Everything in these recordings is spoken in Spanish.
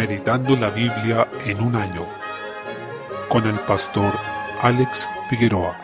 Meditando la Biblia en un año con el pastor Alex Figueroa.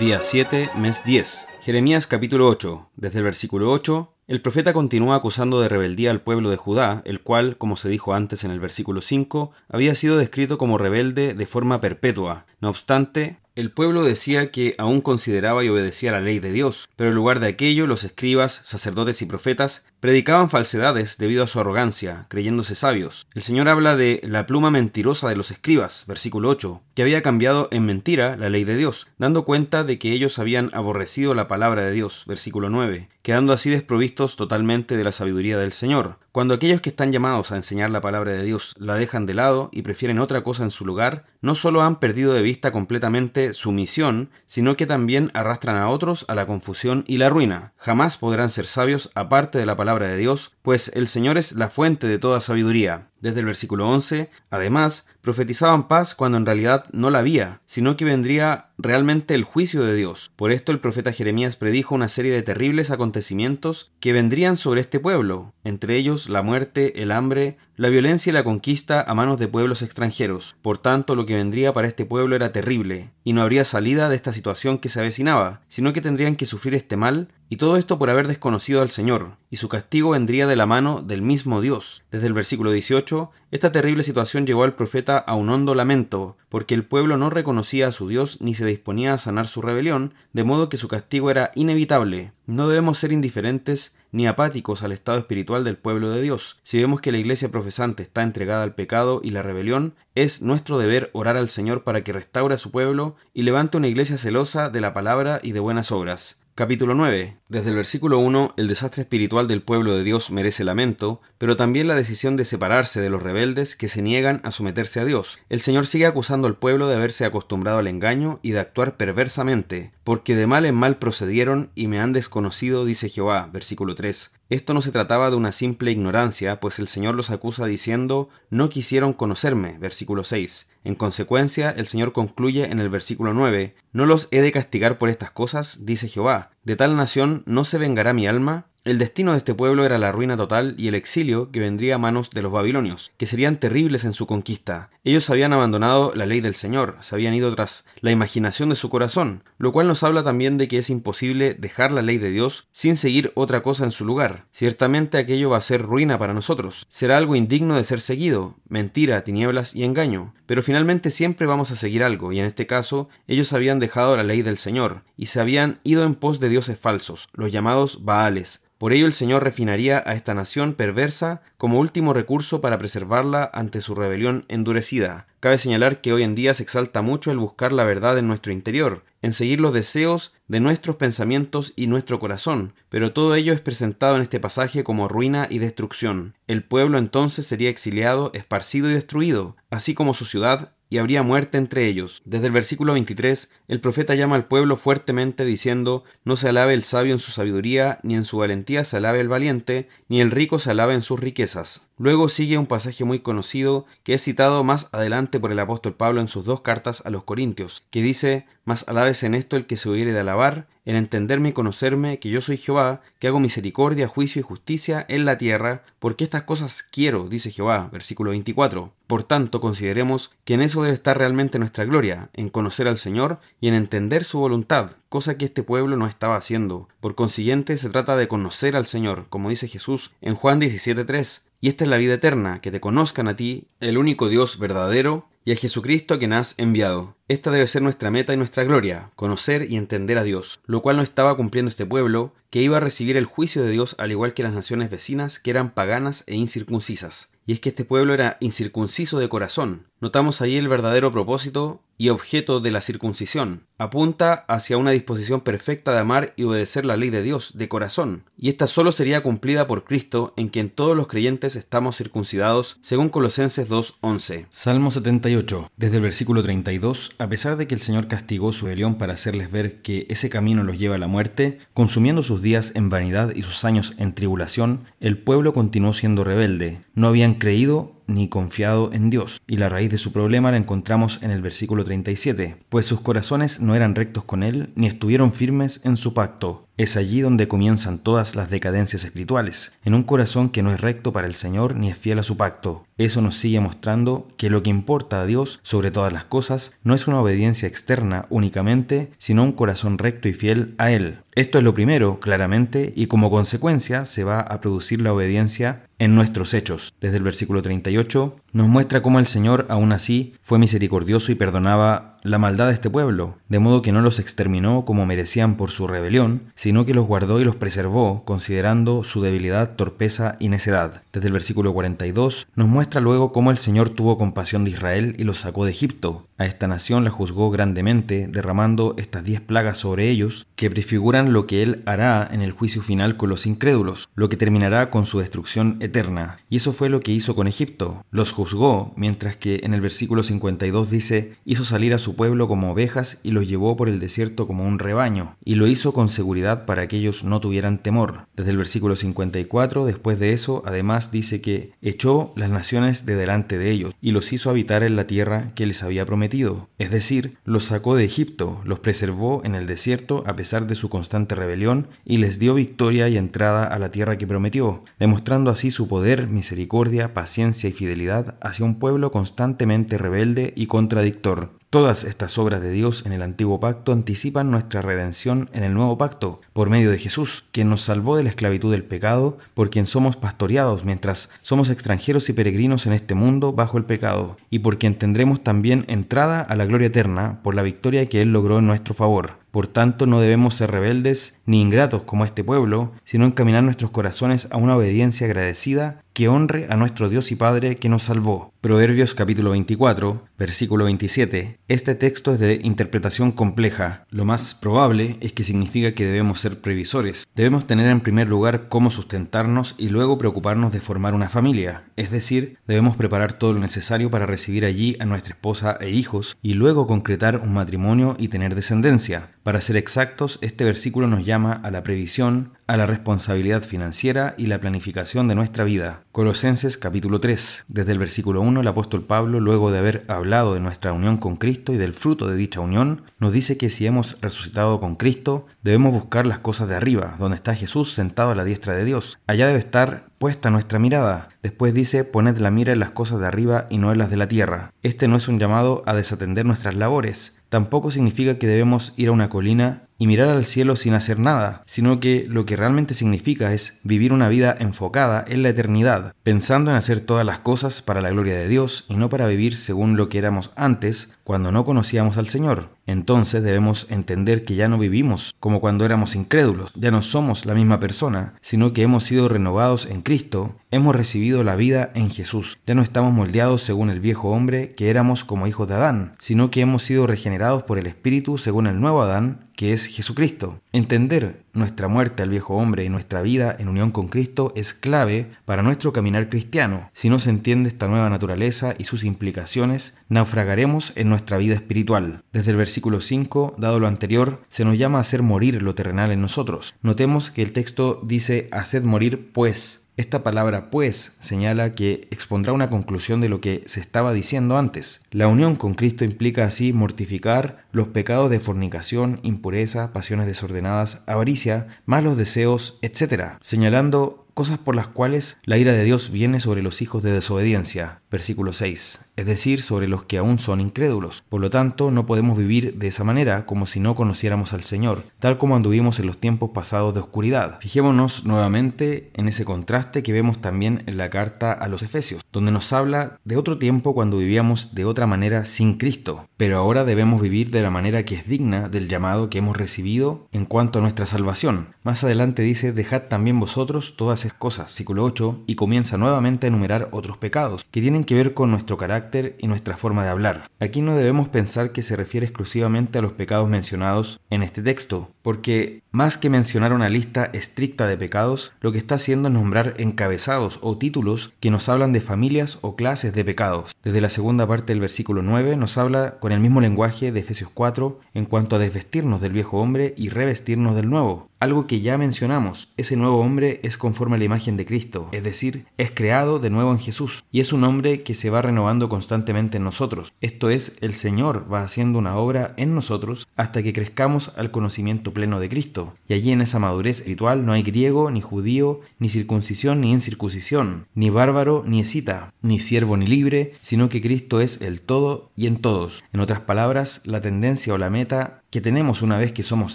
Día 7, mes 10. Jeremías capítulo 8. Desde el versículo 8, el profeta continúa acusando de rebeldía al pueblo de Judá, el cual, como se dijo antes en el versículo 5, había sido descrito como rebelde de forma perpetua. No obstante, el pueblo decía que aún consideraba y obedecía la ley de Dios, pero en lugar de aquello los escribas, sacerdotes y profetas predicaban falsedades debido a su arrogancia, creyéndose sabios. El Señor habla de la pluma mentirosa de los escribas, versículo 8, que había cambiado en mentira la ley de Dios, dando cuenta de que ellos habían aborrecido la palabra de Dios, versículo 9, quedando así desprovistos totalmente de la sabiduría del Señor. Cuando aquellos que están llamados a enseñar la palabra de Dios la dejan de lado y prefieren otra cosa en su lugar, no solo han perdido de vista completamente su misión, sino que también arrastran a otros a la confusión y la ruina. Jamás podrán ser sabios aparte de la palabra de Dios, pues el Señor es la fuente de toda sabiduría. Desde el versículo 11, además, profetizaban paz cuando en realidad no la había, sino que vendría realmente el juicio de Dios. Por esto el profeta Jeremías predijo una serie de terribles acontecimientos que vendrían sobre este pueblo, entre ellos la muerte, el hambre, la violencia y la conquista a manos de pueblos extranjeros. Por tanto, lo que vendría para este pueblo era terrible, y no habría salida de esta situación que se avecinaba, sino que tendrían que sufrir este mal, y todo esto por haber desconocido al Señor, y su castigo vendría de la mano del mismo Dios. Desde el versículo 18, esta terrible situación llevó al profeta a un hondo lamento, porque el pueblo no reconocía a su Dios ni se disponía a sanar su rebelión, de modo que su castigo era inevitable. No debemos ser indiferentes ni apáticos al estado espiritual del pueblo de Dios. Si vemos que la iglesia profesante está entregada al pecado y la rebelión, es nuestro deber orar al Señor para que restaure a su pueblo y levante una iglesia celosa de la palabra y de buenas obras. Capítulo 9. Desde el versículo 1, el desastre espiritual del pueblo de Dios merece lamento, pero también la decisión de separarse de los rebeldes que se niegan a someterse a Dios. El Señor sigue acusando al pueblo de haberse acostumbrado al engaño y de actuar perversamente, porque de mal en mal procedieron y me han desconocido, dice Jehová. Versículo 3. Esto no se trataba de una simple ignorancia, pues el Señor los acusa diciendo, no quisieron conocerme. Versículo 6. En consecuencia, el Señor concluye en el versículo 9, No los he de castigar por estas cosas, dice Jehová. De tal nación no se vengará mi alma, el destino de este pueblo era la ruina total y el exilio que vendría a manos de los babilonios, que serían terribles en su conquista. Ellos habían abandonado la ley del Señor, se habían ido tras la imaginación de su corazón, lo cual nos habla también de que es imposible dejar la ley de Dios sin seguir otra cosa en su lugar. Ciertamente aquello va a ser ruina para nosotros, será algo indigno de ser seguido, mentira, tinieblas y engaño, pero finalmente siempre vamos a seguir algo, y en este caso ellos habían dejado la ley del Señor, y se habían ido en pos de dioses falsos, los llamados Baales, por ello el Señor refinaría a esta nación perversa como último recurso para preservarla ante su rebelión endurecida. Cabe señalar que hoy en día se exalta mucho el buscar la verdad en nuestro interior, en seguir los deseos de nuestros pensamientos y nuestro corazón, pero todo ello es presentado en este pasaje como ruina y destrucción. El pueblo entonces sería exiliado, esparcido y destruido, así como su ciudad y habría muerte entre ellos. Desde el versículo 23, el profeta llama al pueblo fuertemente diciendo, No se alabe el sabio en su sabiduría, ni en su valentía se alabe el valiente, ni el rico se alabe en sus riquezas. Luego sigue un pasaje muy conocido que es citado más adelante por el apóstol Pablo en sus dos cartas a los Corintios, que dice, Mas alabes en esto el que se hubiere de alabar, en entenderme y conocerme que yo soy Jehová, que hago misericordia, juicio y justicia en la tierra, porque estas cosas quiero, dice Jehová, versículo 24. Por tanto, consideremos que en eso debe estar realmente nuestra gloria, en conocer al Señor y en entender su voluntad, cosa que este pueblo no estaba haciendo. Por consiguiente, se trata de conocer al Señor, como dice Jesús en Juan 17.3. Y esta es la vida eterna, que te conozcan a ti, el único Dios verdadero, y a Jesucristo a quien has enviado. Esta debe ser nuestra meta y nuestra gloria, conocer y entender a Dios, lo cual no estaba cumpliendo este pueblo, que iba a recibir el juicio de Dios al igual que las naciones vecinas que eran paganas e incircuncisas. Y es que este pueblo era incircunciso de corazón. Notamos ahí el verdadero propósito y objeto de la circuncisión. Apunta hacia una disposición perfecta de amar y obedecer la ley de Dios de corazón. Y esta solo sería cumplida por Cristo, en quien todos los creyentes estamos circuncidados, según Colosenses 2.11. Salmo 78. Desde el versículo 32 a pesar de que el Señor castigó su rebelión para hacerles ver que ese camino los lleva a la muerte, consumiendo sus días en vanidad y sus años en tribulación, el pueblo continuó siendo rebelde. No habían creído ni confiado en Dios. Y la raíz de su problema la encontramos en el versículo 37, pues sus corazones no eran rectos con Él, ni estuvieron firmes en su pacto. Es allí donde comienzan todas las decadencias espirituales, en un corazón que no es recto para el Señor ni es fiel a su pacto. Eso nos sigue mostrando que lo que importa a Dios sobre todas las cosas no es una obediencia externa únicamente, sino un corazón recto y fiel a Él. Esto es lo primero, claramente, y como consecuencia se va a producir la obediencia en nuestros hechos. Desde el versículo 38 nos muestra cómo el Señor aún así fue misericordioso y perdonaba la maldad de este pueblo, de modo que no los exterminó como merecían por su rebelión, sino que los guardó y los preservó, considerando su debilidad, torpeza y necedad. Desde el versículo 42 nos muestra luego cómo el Señor tuvo compasión de Israel y los sacó de Egipto. A esta nación la juzgó grandemente, derramando estas diez plagas sobre ellos, que prefiguran lo que Él hará en el juicio final con los incrédulos, lo que terminará con su destrucción eterna. Y eso fue lo que hizo con Egipto. Los juzgó, mientras que en el versículo 52 dice, hizo salir a su pueblo como ovejas y los llevó por el desierto como un rebaño, y lo hizo con seguridad para que ellos no tuvieran temor. Desde el versículo 54, después de eso, además dice que echó las naciones de delante de ellos, y los hizo habitar en la tierra que les había prometido, es decir, los sacó de Egipto, los preservó en el desierto a pesar de su constante rebelión, y les dio victoria y entrada a la tierra que prometió, demostrando así su poder, misericordia, paciencia y fidelidad hacia un pueblo constantemente rebelde y contradictor. Todas estas obras de Dios en el antiguo pacto anticipan nuestra redención en el nuevo pacto, por medio de Jesús, quien nos salvó de la esclavitud del pecado, por quien somos pastoreados mientras somos extranjeros y peregrinos en este mundo bajo el pecado, y por quien tendremos también entrada a la gloria eterna por la victoria que Él logró en nuestro favor. Por tanto, no debemos ser rebeldes ni ingratos como este pueblo, sino encaminar nuestros corazones a una obediencia agradecida que honre a nuestro Dios y Padre que nos salvó. Proverbios capítulo 24, versículo 27. Este texto es de interpretación compleja. Lo más probable es que significa que debemos ser previsores. Debemos tener en primer lugar cómo sustentarnos y luego preocuparnos de formar una familia. Es decir, debemos preparar todo lo necesario para recibir allí a nuestra esposa e hijos y luego concretar un matrimonio y tener descendencia. Para ser exactos, este versículo nos llama a la previsión, a la responsabilidad financiera y la planificación de nuestra vida. Colosenses capítulo 3. Desde el versículo 1, el apóstol Pablo, luego de haber hablado de nuestra unión con Cristo y del fruto de dicha unión, nos dice que si hemos resucitado con Cristo, debemos buscar las cosas de arriba, donde está Jesús sentado a la diestra de Dios. Allá debe estar puesta nuestra mirada. Después dice, poned la mira en las cosas de arriba y no en las de la tierra. Este no es un llamado a desatender nuestras labores. Tampoco significa que debemos ir a una colina y mirar al cielo sin hacer nada, sino que lo que realmente significa es vivir una vida enfocada en la eternidad, pensando en hacer todas las cosas para la gloria de Dios y no para vivir según lo que éramos antes cuando no conocíamos al Señor. Entonces debemos entender que ya no vivimos como cuando éramos incrédulos, ya no somos la misma persona, sino que hemos sido renovados en Cristo, hemos recibido la vida en Jesús. Ya no estamos moldeados según el viejo hombre que éramos como hijos de Adán, sino que hemos sido regenerados por el Espíritu según el nuevo Adán, que es Jesucristo. Entender nuestra muerte al viejo hombre y nuestra vida en unión con Cristo es clave para nuestro caminar cristiano. Si no se entiende esta nueva naturaleza y sus implicaciones, naufragaremos en nuestra vida espiritual. Desde el versículo 5, dado lo anterior, se nos llama a hacer morir lo terrenal en nosotros. Notemos que el texto dice haced morir pues, esta palabra pues señala que expondrá una conclusión de lo que se estaba diciendo antes. La unión con Cristo implica así mortificar los pecados de fornicación, impureza, pasiones desordenadas, avaricia, malos deseos, etc., señalando cosas por las cuales la ira de Dios viene sobre los hijos de desobediencia. Versículo 6. Es decir, sobre los que aún son incrédulos. Por lo tanto, no podemos vivir de esa manera como si no conociéramos al Señor, tal como anduvimos en los tiempos pasados de oscuridad. Fijémonos nuevamente en ese contraste que vemos también en la carta a los Efesios, donde nos habla de otro tiempo cuando vivíamos de otra manera sin Cristo, pero ahora debemos vivir de la manera que es digna del llamado que hemos recibido en cuanto a nuestra salvación. Más adelante dice, dejad también vosotros todas cosas, ciclo 8, y comienza nuevamente a enumerar otros pecados, que tienen que ver con nuestro carácter y nuestra forma de hablar. Aquí no debemos pensar que se refiere exclusivamente a los pecados mencionados en este texto, porque más que mencionar una lista estricta de pecados, lo que está haciendo es nombrar encabezados o títulos que nos hablan de familias o clases de pecados. Desde la segunda parte del versículo 9 nos habla con el mismo lenguaje de Efesios 4 en cuanto a desvestirnos del viejo hombre y revestirnos del nuevo. Algo que ya mencionamos, ese nuevo hombre es conforme a la imagen de Cristo, es decir, es creado de nuevo en Jesús, y es un hombre que se va renovando constantemente en nosotros. Esto es, el Señor va haciendo una obra en nosotros hasta que crezcamos al conocimiento pleno de Cristo. Y allí en esa madurez espiritual no hay griego, ni judío, ni circuncisión, ni incircuncisión, ni bárbaro, ni escita, ni siervo, ni libre, sino que Cristo es el todo y en todos. En otras palabras, la tendencia o la meta que tenemos una vez que somos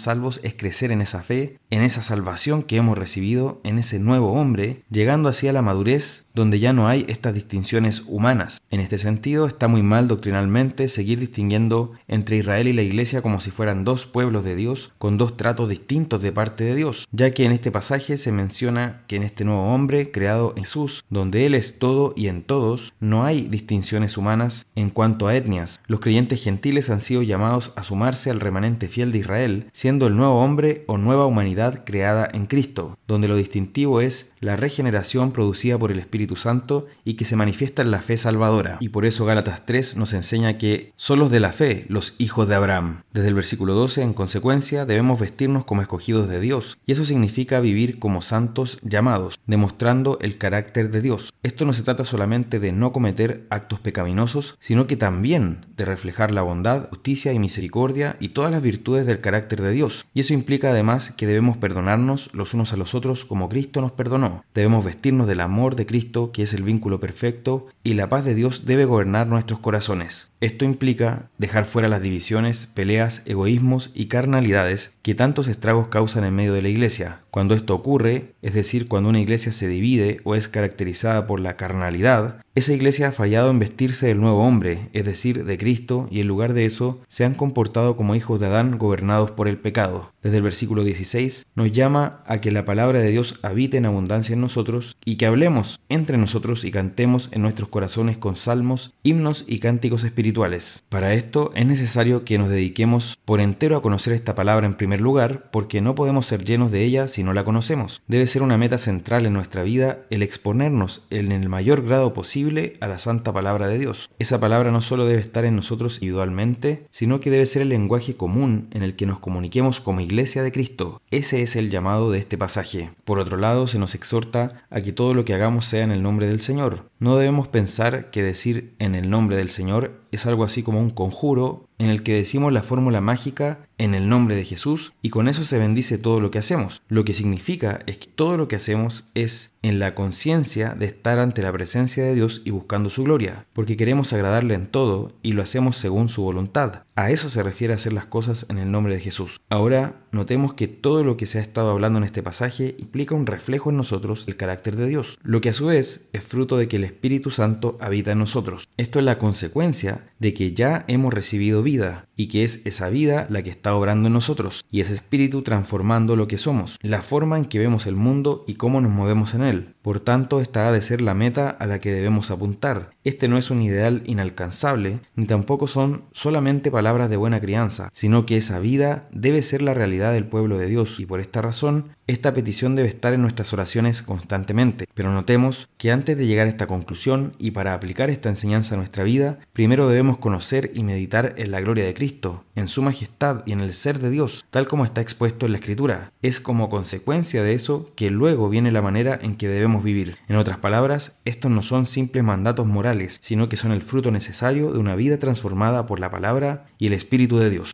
salvos es crecer en esa fe, en esa salvación que hemos recibido, en ese nuevo hombre, llegando así a la madurez donde ya no hay estas distinciones humanas. En este sentido, está muy mal doctrinalmente seguir distinguiendo entre Israel y la Iglesia como si fueran dos pueblos de Dios con dos tratos distintos de parte de Dios, ya que en este pasaje se menciona que en este nuevo hombre creado Jesús, donde Él es todo y en todos, no hay distinciones humanas en cuanto a etnias. Los creyentes gentiles han sido llamados a sumarse al remanente fiel de Israel, siendo el nuevo hombre o nueva humanidad creada en Cristo, donde lo distintivo es la regeneración producida por el Espíritu Santo y que se manifiesta en la fe salvadora. Y por eso Gálatas 3 nos enseña que son los de la fe los hijos de Abraham. Desde el versículo 12, en consecuencia, debemos vestirnos como escogidos de Dios, y eso significa vivir como santos llamados, demostrando el carácter de Dios. Esto no se trata solamente de no cometer actos pecaminosos, sino que también de reflejar la bondad, justicia y misericordia y todas las virtudes del carácter de Dios. Y eso implica además que debemos perdonarnos los unos a los otros como Cristo nos perdonó. Debemos vestirnos del amor de Cristo, que es el vínculo perfecto, y la paz de Dios debe gobernar nuestros corazones. Esto implica dejar fuera las divisiones, peleas, egoísmos y carnalidades que tantos estragos causan en medio de la iglesia. Cuando esto ocurre, es decir, cuando una iglesia se divide o es caracterizada por la carnalidad, esa iglesia ha fallado en vestirse del nuevo hombre, es decir, de Cristo, y en lugar de eso se han comportado como hijos de Adán gobernados por el pecado. Desde el versículo 16 nos llama a que la palabra de Dios habite en abundancia en nosotros y que hablemos entre nosotros y cantemos en nuestros corazones con salmos, himnos y cánticos espirituales. Para esto es necesario que nos dediquemos por entero a conocer esta palabra en primer lugar, porque no podemos ser llenos de ella si no la conocemos. Debe ser una meta central en nuestra vida el exponernos en el mayor grado posible a la santa palabra de Dios. Esa palabra no solo debe estar en nosotros individualmente, sino que debe ser el lenguaje común en el que nos comuniquemos como iglesia de Cristo. Ese es el llamado de este pasaje. Por otro lado, se nos exhorta a que todo lo que hagamos sea en el nombre del Señor. No debemos pensar que decir en el nombre del Señor es algo así como un conjuro en el que decimos la fórmula mágica en el nombre de Jesús y con eso se bendice todo lo que hacemos. Lo que significa es que todo lo que hacemos es en la conciencia de estar ante la presencia de Dios y buscando su gloria, porque queremos agradarle en todo y lo hacemos según su voluntad. A eso se refiere hacer las cosas en el nombre de Jesús. Ahora, notemos que todo lo que se ha estado hablando en este pasaje implica un reflejo en nosotros del carácter de Dios, lo que a su vez es fruto de que el Espíritu Santo habita en nosotros. Esto es la consecuencia de que ya hemos recibido vida. Y que es esa vida la que está obrando en nosotros y ese Espíritu transformando lo que somos, la forma en que vemos el mundo y cómo nos movemos en él. Por tanto, esta ha de ser la meta a la que debemos apuntar. Este no es un ideal inalcanzable, ni tampoco son solamente palabras de buena crianza, sino que esa vida debe ser la realidad del pueblo de Dios y por esta razón esta petición debe estar en nuestras oraciones constantemente, pero notemos que antes de llegar a esta conclusión y para aplicar esta enseñanza a nuestra vida, primero debemos conocer y meditar en la gloria de Cristo, en su majestad y en el ser de Dios, tal como está expuesto en la Escritura. Es como consecuencia de eso que luego viene la manera en que debemos vivir. En otras palabras, estos no son simples mandatos morales, sino que son el fruto necesario de una vida transformada por la palabra y el Espíritu de Dios.